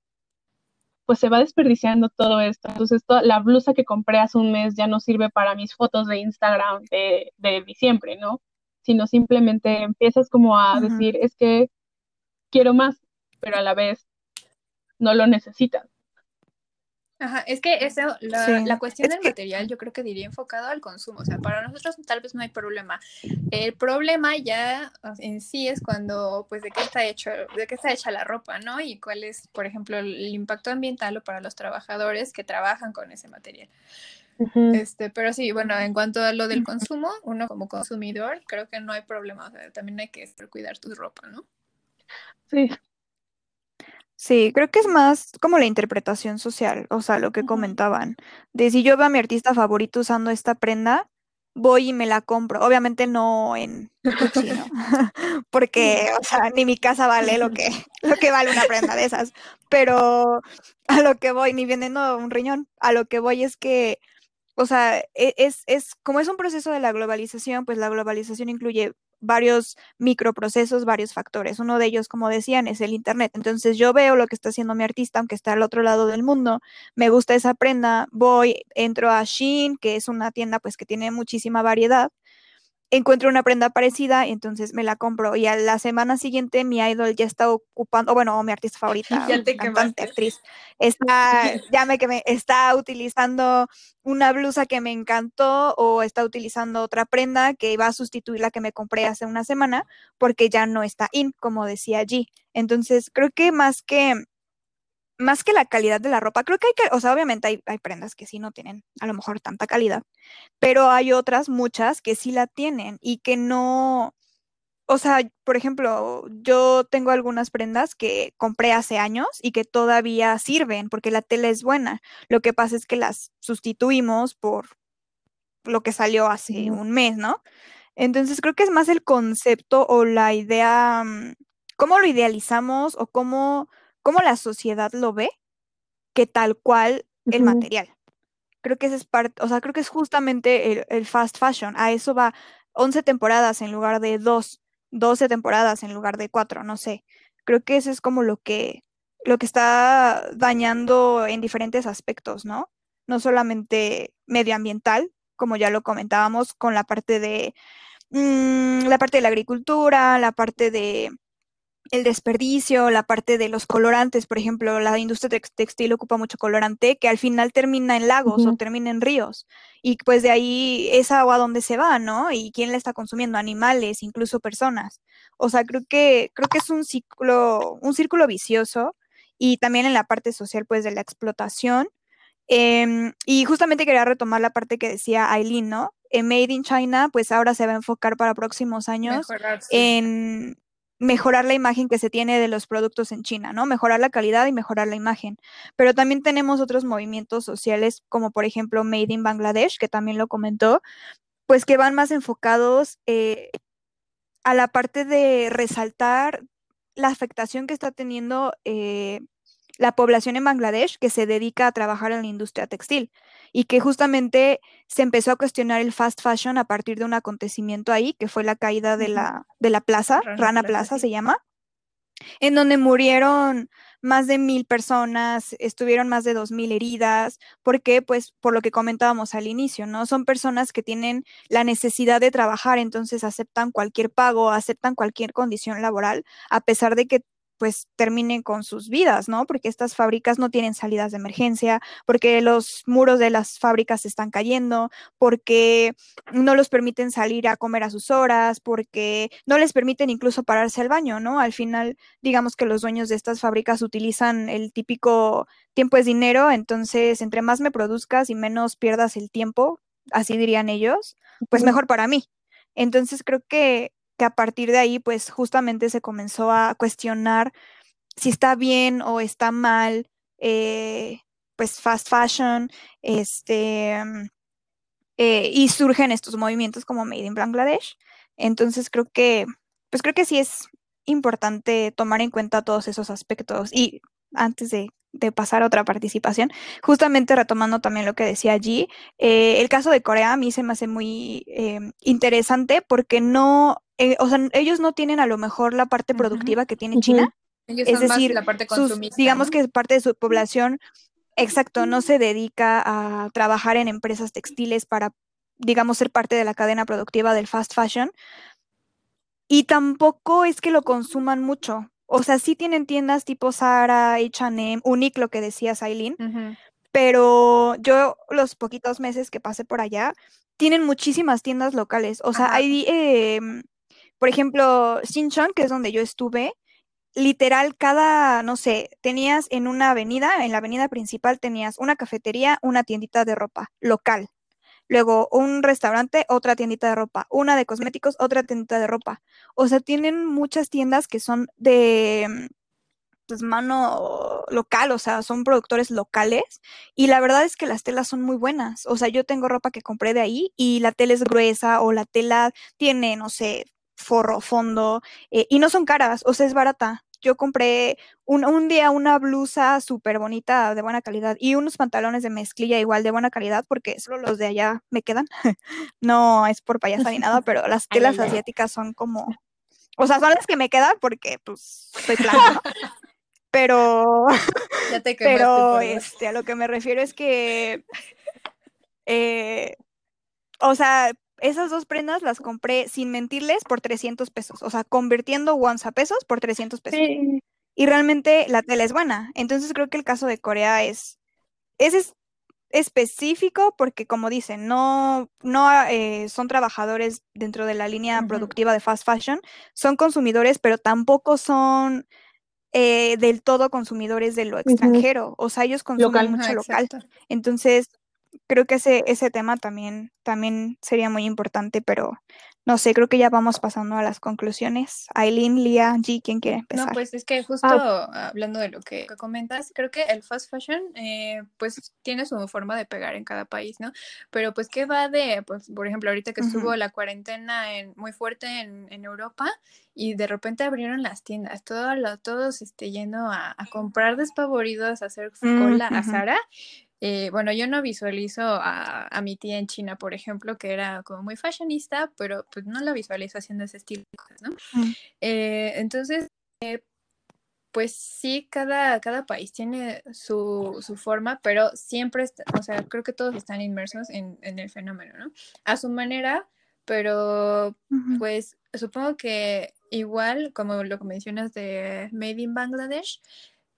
pues se va desperdiciando todo esto. Entonces la blusa que compré hace un mes ya no sirve para mis fotos de Instagram de, de diciembre, ¿no? Sino simplemente empiezas como a decir, es que quiero más, pero a la vez no lo necesitan. Ajá, es que eso, la, cuestión del material yo creo que diría enfocado al consumo, o sea, para nosotros tal vez no hay problema. El problema ya en sí es cuando, pues, de qué está hecho, de qué está hecha la ropa, ¿no? Y cuál es, por ejemplo, el impacto ambiental o para los trabajadores que trabajan con ese material. Este, pero sí, bueno, en cuanto a lo del consumo, uno como consumidor, creo que no hay problema, o sea, también hay que cuidar tu ropa, ¿no? Sí, Sí, creo que es más como la interpretación social, o sea, lo que comentaban, de si yo veo a mi artista favorito usando esta prenda, voy y me la compro. Obviamente no en porque, o sea, ni mi casa vale lo que, lo que vale una prenda de esas, pero a lo que voy, ni vendiendo un riñón, a lo que voy es que, o sea, e, es, es como es un proceso de la globalización, pues la globalización incluye varios microprocesos, varios factores. Uno de ellos, como decían, es el Internet. Entonces yo veo lo que está haciendo mi artista, aunque está al otro lado del mundo, me gusta esa prenda, voy, entro a Shein, que es una tienda pues que tiene muchísima variedad, encuentro una prenda parecida, entonces me la compro y a la semana siguiente mi idol ya está ocupando, bueno, mi artista favorita, Ya te cantante, actriz, está, ya me quemé, está utilizando una blusa que me encantó o está utilizando otra prenda que va a sustituir la que me compré hace una semana porque ya no está in, como decía allí. Entonces, creo que más que más que la calidad de la ropa, creo que hay que, o sea, obviamente hay, hay prendas que sí no tienen a lo mejor tanta calidad, pero hay otras, muchas, que sí la tienen y que no, o sea, por ejemplo, yo tengo algunas prendas que compré hace años y que todavía sirven porque la tela es buena. Lo que pasa es que las sustituimos por lo que salió hace un mes, ¿no? Entonces creo que es más el concepto o la idea, mm, cómo lo idealizamos o cómo, cómo la sociedad lo ve, que tal cual el material. Creo que ese es parte, o sea, creo que es justamente el, el fast fashion. A eso va 11 temporadas en lugar de 2, 12 temporadas en lugar de 4, no sé. Creo que eso es como lo que, lo que está dañando en diferentes aspectos, ¿no? No solamente medioambiental, como ya lo comentábamos, con la parte de mm, la parte de la agricultura, la parte de el desperdicio, la parte de los colorantes, por ejemplo, la industria tex- textil ocupa mucho colorante que al final termina en lagos o termina en ríos y pues de ahí esa agua dónde se va, ¿no? Y quién la está consumiendo, animales, incluso personas. O sea, creo que creo que es un ciclo, un círculo vicioso y también en la parte social pues de la explotación. Em, y justamente quería retomar la parte que decía Aileen, ¿no? En Made in China, pues ahora se va a enfocar para próximos años Mejorar, sí. en mejorar la imagen que se tiene de los productos en China, ¿no? Mejorar la calidad y mejorar la imagen. Pero también tenemos otros movimientos sociales, como por ejemplo Made in Bangladesh, que también lo comentó, pues que van más enfocados eh, a la parte de resaltar la afectación que está teniendo eh, la población en Bangladesh que se dedica a trabajar en la industria textil y que justamente se empezó a cuestionar el fast fashion a partir de un acontecimiento ahí, que fue la caída de la, de la plaza, Rana Rana, Plaza, Plaza, se llama, en donde murieron más de mil personas, estuvieron más de dos mil heridas, porque pues por lo que comentábamos al inicio, ¿no? Son personas que tienen la necesidad de trabajar, entonces aceptan cualquier pago, aceptan cualquier condición laboral, a pesar de que pues terminen con sus vidas, ¿no? Porque estas fábricas no tienen salidas de emergencia, porque los muros de las fábricas se están cayendo, porque no los permiten salir a comer a sus horas, porque no les permiten incluso pararse al baño, ¿no? Al final, digamos que los dueños de estas fábricas utilizan el típico tiempo es dinero, entonces entre más me produzcas y menos pierdas el tiempo, así dirían ellos, pues mejor para mí. Entonces creo que, que a partir de ahí, pues justamente se comenzó a cuestionar si está bien o está mal, eh, pues fast fashion, este, mm, eh, y surgen estos movimientos como Made in Bangladesh. Entonces creo que, pues creo que sí es importante tomar en cuenta todos esos aspectos. Y antes de, de pasar a otra participación, justamente retomando también lo que decía allí, eh, el caso de Corea a mí se me hace muy eh, interesante porque no, eh, o sea, ellos no tienen a lo mejor la parte productiva que tiene. China, Ellos es son más decir, la parte sus, digamos ¿no? que parte de su población, exacto, no se dedica a trabajar en empresas textiles para, digamos, ser parte de la cadena productiva del fast fashion. Y tampoco es que lo consuman mucho. O sea, sí tienen tiendas tipo Zara, H&M, Unique, lo que decías, Aileen, pero yo los poquitos meses que pasé por allá, tienen muchísimas tiendas locales. O sea, Ajá. hay, em, por ejemplo, Sinchon, que es donde yo estuve, literal, cada, no sé, tenías en una avenida, en la avenida principal tenías una cafetería, una tiendita de ropa local. Luego un restaurante, otra tiendita de ropa, una de cosméticos, otra tiendita de ropa. O sea, tienen muchas tiendas que son de mm, pues, mano local, o sea, son productores locales y la verdad es que las telas son muy buenas. O sea, yo tengo ropa que compré de ahí y la tela es gruesa o la tela tiene, no sé, forro, fondo eh, y no son caras, o sea, es barata. Yo compré un, un día una blusa súper bonita, de buena calidad, y unos pantalones de mezclilla igual de buena calidad, porque solo los de allá me quedan. no es por payasa ni nada, pero las telas asiáticas son como, o sea, son las que me quedan porque pues soy plana, ¿no? Pero, Ya te pero perdón. este, a lo que me refiero es que, eh, o sea, esas dos prendas las compré sin mentirles por 300 pesos, o sea, convirtiendo wons a pesos por 300 pesos. Sí. Y realmente la tela es buena. Entonces creo que el caso de Corea es, es, es específico porque, como dicen, no, no eh, son trabajadores dentro de la línea productiva de fast fashion, son consumidores, pero tampoco son eh, del todo consumidores de lo extranjero. O sea, ellos consumen Local. mucho local. exacto. Entonces, creo que ese, ese tema también, también sería muy importante, pero no sé, creo que ya vamos pasando a las conclusiones. Aileen, Lía, G, ¿quién quiere empezar? No, pues es que justo Ah. hablando de lo que comentas, creo que el fast fashion eh, pues tiene su forma de pegar en cada país, ¿no? Pero pues qué va de, pues por ejemplo, ahorita que estuvo la cuarentena en, muy fuerte en, en Europa y de repente abrieron las tiendas, todo lo- todos este, yendo a, a comprar despavoridos, a hacer Mm, cola a ujú. Eh, bueno, yo no visualizo a, a mi tía en China, por ejemplo, que era como muy fashionista, pero pues no la visualizo haciendo ese estilo ¿no? Mm. Eh, entonces, eh, pues sí, cada, cada país tiene su, su forma, pero siempre, está- o sea, creo que todos están inmersos en, en el fenómeno, ¿no? A su manera, pero Ujú. pues supongo que igual, como lo que mencionas de Made in Bangladesh,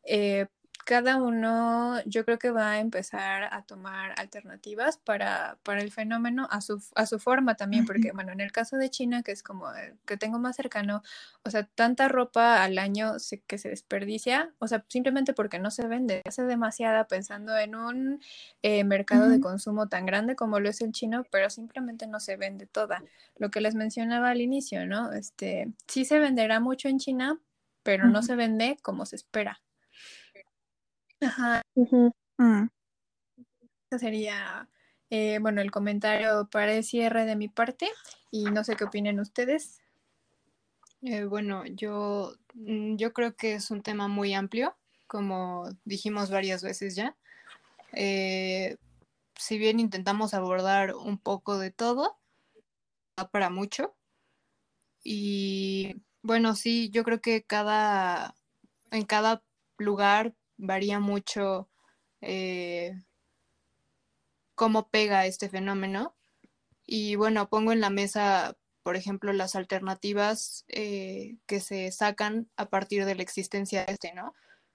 eh, cada uno yo creo que va a empezar a tomar alternativas para, para el fenómeno a su, a su forma también, porque bueno, en el caso de China, que es como el que tengo más cercano, o sea, tanta ropa al año se- que se desperdicia, o sea, simplemente porque no se vende, hace demasiada pensando en un eh, mercado de consumo tan grande como lo es el chino, pero simplemente no se vende toda. Lo que les mencionaba al inicio, ¿no? Este, sí se venderá mucho en China, pero no se vende como se espera. Ajá, Ujú. Mm. ese sería, eh, bueno, el comentario para el cierre de mi parte y no sé qué opinen ustedes. Eh, bueno, yo, mm, yo creo que es un tema muy amplio, como dijimos varias veces ya. Eh, si bien intentamos abordar un poco de todo, da para mucho. Y bueno, sí, yo creo que cada, en cada lugar varía mucho eh, cómo pega este fenómeno. Y bueno, pongo en la mesa, por ejemplo, las alternativas eh, que se sacan a partir de la existencia de este, ¿no?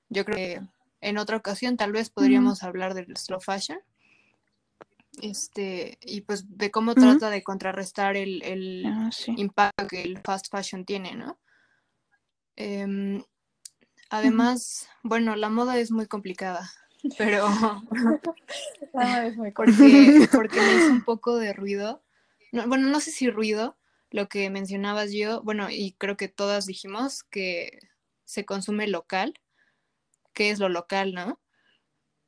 Yo creo que en otra ocasión tal vez podríamos hablar del slow fashion. Este, y pues de cómo trata de contrarrestar el, el Ah, sí. impacto que el fast fashion tiene, ¿no? Em, además, bueno, la moda es muy complicada, pero Ah, es muy porque, porque me hizo un poco de ruido. No, bueno, no sé si ruido, lo que mencionabas yo, bueno, y creo que todas dijimos que se consume local. ¿Qué es lo local, no?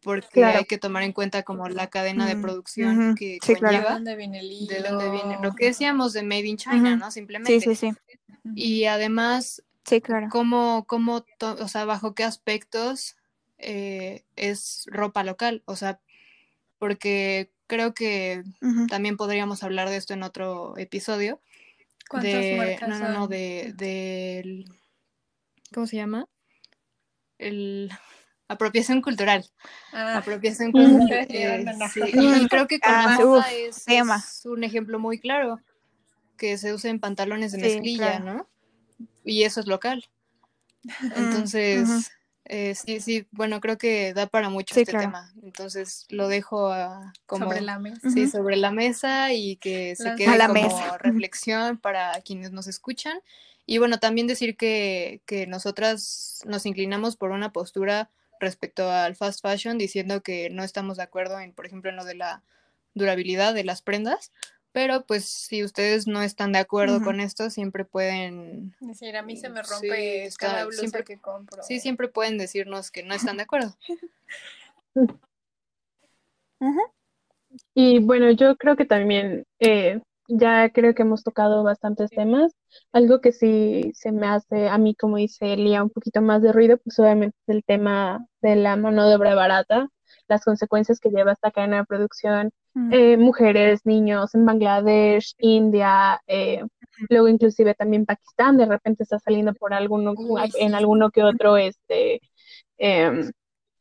Porque Claro. hay que tomar en cuenta como la cadena de Mm, producción ujú. que Sí, claro. ¿De conlleva, dónde viene el hilo? de dónde viene, lo que decíamos de Made in China. ¿no? Sí, Simplemente. sí, sí. Y además, Sí, claro. cómo, cómo to- o sea, bajo qué aspectos eh, es ropa local, o sea, porque creo que también podríamos hablar de esto en otro episodio. ¿Cuántas De, marcas no, no, no, de, del, ¿cómo se llama? El apropiación cultural. Ah, Apropiación cultural. Eh, sí, Y creo que con Ah, uf, es, es un ejemplo muy claro que se usa en pantalones de Sí, mezclilla, claro. ¿no? Y eso es local. Entonces, eh, sí, sí, bueno, creo que da para mucho Sí, este claro. tema. Entonces lo dejo a- como sobre la mesa. sí, sobre la mesa y que se Las- A quede la como mesa. Reflexión para quienes nos escuchan. Y bueno, también decir que, que nosotras nos inclinamos por una postura respecto al fast fashion, diciendo que no estamos de acuerdo en, por ejemplo, en lo de la durabilidad de las prendas. Pero pues si ustedes no están de acuerdo con esto, siempre pueden, Es decir, a mí se me Sí, rompe está- cada blusa siempre- que compro. sí, siempre pueden decirnos que no están de acuerdo. Y bueno, yo creo que también eh, ya creo que hemos tocado bastantes temas. Algo que sí se me hace a mí, como dice Lía, un poquito más de ruido, pues obviamente es el tema de la mano de obra barata, las consecuencias que lleva esta cadena de producción, Mm. eh, mujeres, niños en Bangladesh, India, eh, luego inclusive también Pakistán, de repente está saliendo por alguno, Uy, en alguno que otro este em,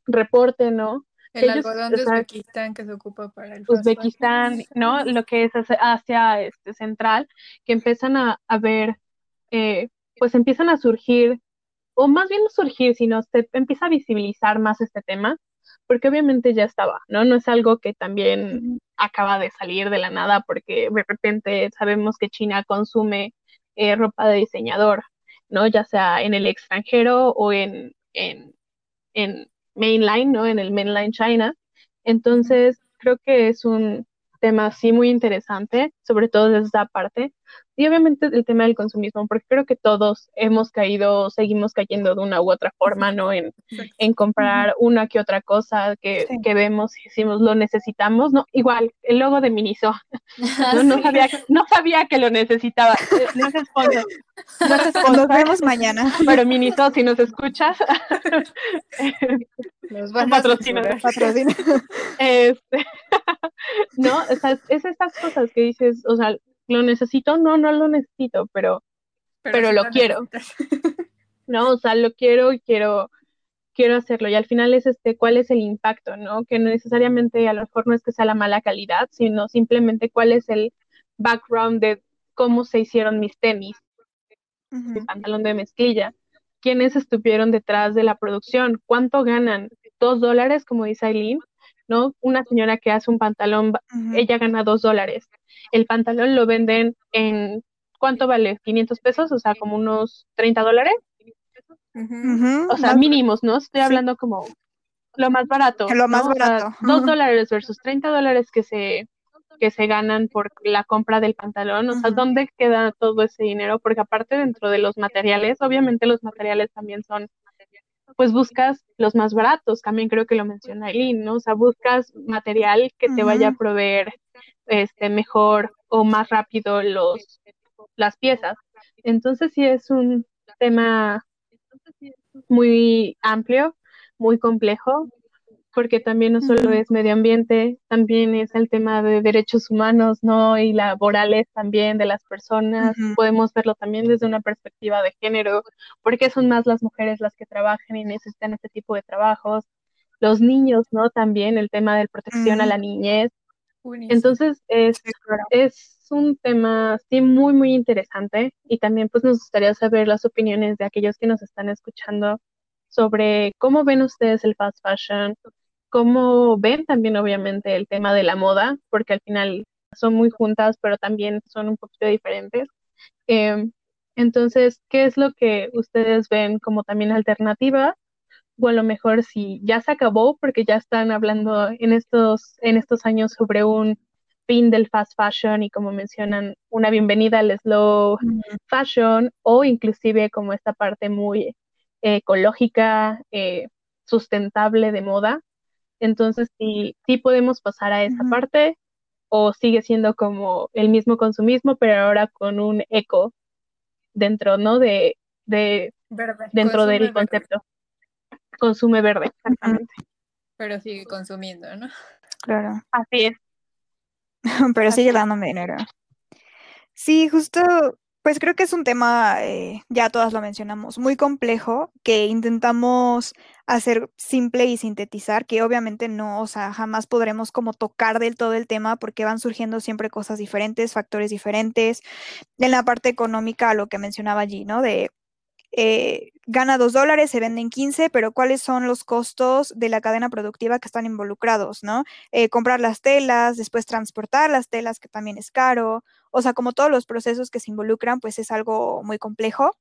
reporte, ¿no? El algodón de Uzbekistán que se ocupa para el Uzbekistán, ¿no? Lo que es Asia este, Central, que empiezan a, ver, eh, pues empiezan a surgir, o más bien no surgir, sino se empieza a visibilizar más este tema, porque obviamente ya estaba, ¿no? No es algo que también acaba de salir de la nada, porque de repente sabemos que China consume eh, ropa de diseñador, ¿no? Ya sea en el extranjero o en, en, en mainline, ¿no? En el mainline China. Entonces, creo que es un tema sí muy interesante, sobre todo desde esa parte. Y obviamente el tema del consumismo, porque creo que todos hemos caído, seguimos cayendo de una u otra forma, ¿no? En, en comprar una que otra cosa que, que, vemos y decimos, lo necesitamos, ¿no? Igual, el logo de Miniso, ¿no? No, sabía, no sabía que lo necesitaba. No sponsor. No se sponsor, Nos vemos mañana. Pero Miniso, si nos escuchas, nos van a patrocinar. Este, no, o sea, es esas cosas que dices, o sea, ¿Lo necesito? No, no lo necesito, pero, pero, lo, quiero. no, o sea, lo quiero y quiero, quiero hacerlo. Y al final es este, cuál es el impacto, ¿no? Que no necesariamente a lo mejor no es que sea la mala calidad, sino simplemente cuál es el background de cómo se hicieron mis tenis, mi pantalón de mezclilla, quiénes estuvieron detrás de la producción, cuánto ganan, dos dólares, como dice Aileen, ¿no? Una señora que hace un pantalón, ella gana dos dólares. El pantalón lo venden en, ¿cuánto vale? 500 pesos, o sea, como unos 30 dólares. O sea, mínimos, ¿no? Estoy hablando como lo más barato. Lo más barato. dos dólares versus 30 dólares que se, que se ganan por la compra del pantalón. O sea, ¿dónde queda todo ese dinero? Porque aparte dentro de los materiales, obviamente los materiales también son pues buscas los más baratos, también creo que lo menciona Eileen, ¿no? O sea, buscas material que te vaya a proveer este mejor o más rápido los las piezas. Entonces sí es un tema muy amplio, muy complejo, porque también no solo es medio ambiente, también es el tema de derechos humanos, ¿no? Y laborales también de las personas. Podemos verlo también desde una perspectiva de género, porque son más las mujeres las que trabajan y necesitan este tipo de trabajos. Los niños, ¿no? También el tema de protección a la niñez. Entonces es, es un tema sí muy, muy interesante y también pues nos gustaría saber las opiniones de aquellos que nos están escuchando sobre cómo ven ustedes el fast fashion, cómo ven también obviamente el tema de la moda, porque al final son muy juntas, pero también son un poquito diferentes. Em, entonces, ¿qué es lo que ustedes ven como también alternativa? O a lo mejor si ya se acabó, porque ya están hablando en estos, en estos años sobre un fin del fast fashion y como mencionan, una bienvenida al slow fashion o inclusive como esta parte muy ecológica, eh, sustentable de moda. Entonces, sí, sí podemos pasar a esa parte o sigue siendo como el mismo consumismo, pero ahora con un eco dentro, ¿no? De, de dentro del concepto. Consume verde, exactamente. Pero sigue consumiendo, ¿no? Claro. Así es. pero sigue dándome dinero. Sí, justo pues creo que es un tema, eh, ya todas lo mencionamos, muy complejo, que intentamos hacer simple y sintetizar, que obviamente no, o sea, jamás podremos como tocar del todo el tema porque van surgiendo siempre cosas diferentes, factores diferentes. En la parte económica, lo que mencionaba allí, ¿no? De eh, gana dos dólares, se venden 15, pero ¿cuáles son los costos de la cadena productiva que están involucrados, ¿no? Eh, comprar las telas, después transportar las telas, que también es caro, o sea, como todos los procesos que se involucran, pues es algo muy complejo.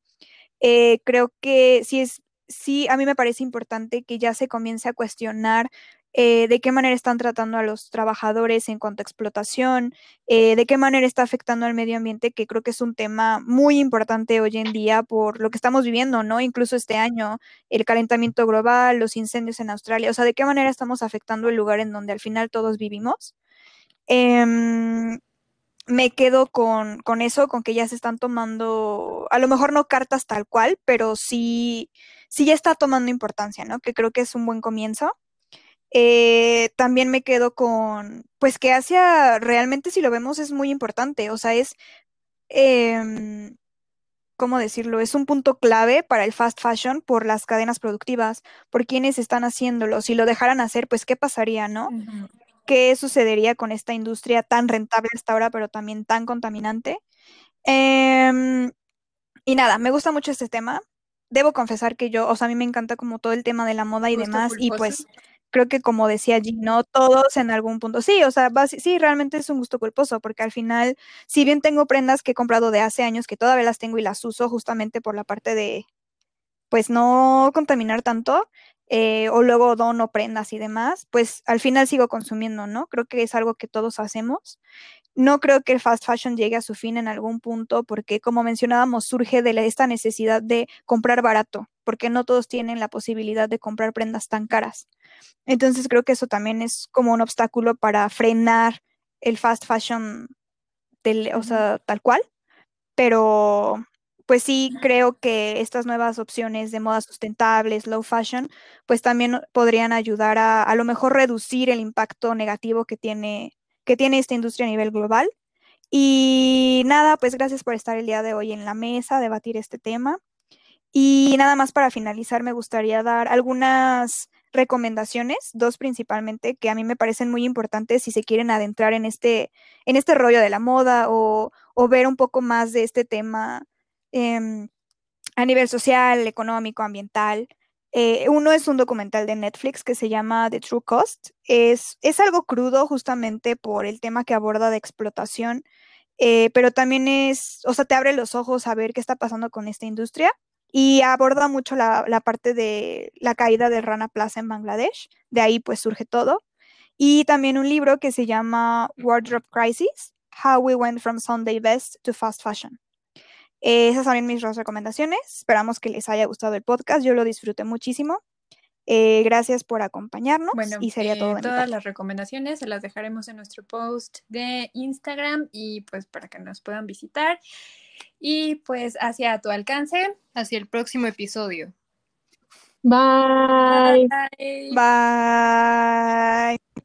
Eh, creo que sí es, sí, a mí me parece importante que ya se comience a cuestionar eh, de qué manera están tratando a los trabajadores en cuanto a explotación, eh, de qué manera está afectando al medio ambiente, que creo que es un tema muy importante hoy en día por lo que estamos viviendo, ¿no? Incluso este año, el calentamiento global, los incendios en Australia, o sea, de qué manera estamos afectando el lugar en donde al final todos vivimos. Em, me quedo con, con, eso, con que ya se están tomando, a lo mejor no cartas tal cual, pero sí, sí ya está tomando importancia, ¿no? Que creo que es un buen comienzo. Eh, también me quedo con, pues que Asia realmente si lo vemos es muy importante, o sea, es, em, ¿cómo decirlo? Es un punto clave para el fast fashion por las cadenas productivas, por quienes están haciéndolo. Si lo dejaran hacer, pues, ¿qué pasaría, no? ¿Qué sucedería con esta industria tan rentable hasta ahora, pero también tan contaminante? Em, y nada, me gusta mucho este tema. Debo confesar que yo, o sea, a mí me encanta como todo el tema de la moda y demás, y pues creo que como decía Gino, todos en algún punto, sí, o sea, sí, realmente es un gusto culposo, porque al final, si bien tengo prendas que he comprado de hace años, que todavía las tengo y las uso justamente por la parte de, pues no contaminar tanto, eh, o luego dono prendas y demás, pues al final sigo consumiendo, ¿no? Creo que es algo que todos hacemos. No creo que el fast fashion llegue a su fin en algún punto porque, como mencionábamos, surge de la- esta necesidad de comprar barato, porque no todos tienen la posibilidad de comprar prendas tan caras. Entonces creo que eso también es como un obstáculo para frenar el fast fashion, del, o sea, tal cual. Pero pues sí creo que estas nuevas opciones de moda sustentable, slow fashion, pues también podrían ayudar a a lo mejor reducir el impacto negativo que tiene, que tiene esta industria a nivel global. Y nada, pues gracias por estar el día de hoy en la mesa, debatir este tema. Y nada más para finalizar, me gustaría dar algunas recomendaciones, dos principalmente, que a mí me parecen muy importantes si se quieren adentrar en este, en este rollo de la moda o, o ver un poco más de este tema em, a nivel social, económico, ambiental. Eh, uno es un documental de Netflix que se llama The True Cost. Es, es algo crudo justamente por el tema que aborda de explotación, eh, pero también es, o sea, te abre los ojos a ver qué está pasando con esta industria y aborda mucho la, la parte de la caída del Rana Plaza en Bangladesh. De ahí pues surge todo. Y también un libro que se llama Wardrobe Crisis, How We Went from Sunday Best to Fast Fashion. Eh, esas son mis dos recomendaciones. Esperamos que les haya gustado el podcast. Yo lo disfruté muchísimo. Eh, gracias por acompañarnos Bueno, y sería eh, todo de mi todas las recomendaciones se las dejaremos en nuestro post de Instagram y pues para que nos puedan visitar. Y pues hacia tu alcance. Hacia el próximo episodio. Bye. Bye. Bye.